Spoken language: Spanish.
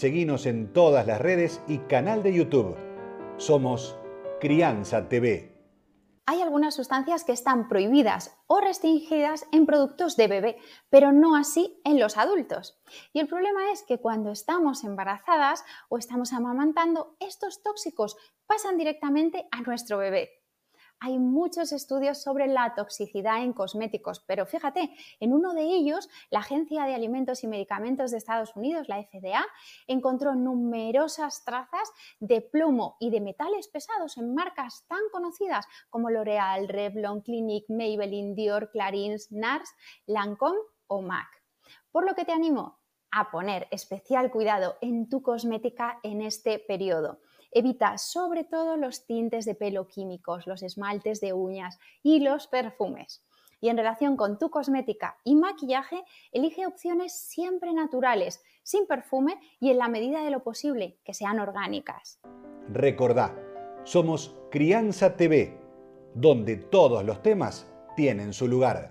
Seguinos en todas las redes y canal de YouTube. Somos Crianza TV. Hay algunas sustancias que están prohibidas o restringidas en productos de bebé, pero no así en los adultos. Y el problema es que cuando estamos embarazadas o estamos amamantando, estos tóxicos pasan directamente a nuestro bebé hay muchos estudios sobre la toxicidad en cosméticos, pero fíjate, en uno de ellos, la Agencia de Alimentos y Medicamentos de Estados Unidos, la FDA, encontró numerosas trazas de plomo y de metales pesados en marcas tan conocidas como L'Oreal, Revlon, Clinique, Maybelline, Dior, Clarins, NARS, Lancôme o MAC. Por lo que te animo a poner especial cuidado en tu cosmética en este periodo. Evita sobre todo los tintes de pelo químicos, los esmaltes de uñas y los perfumes. Y en relación con tu cosmética y maquillaje, elige opciones siempre naturales, sin perfume y en la medida de lo posible que sean orgánicas. Recordá, somos Crianza TV, donde todos los temas tienen su lugar.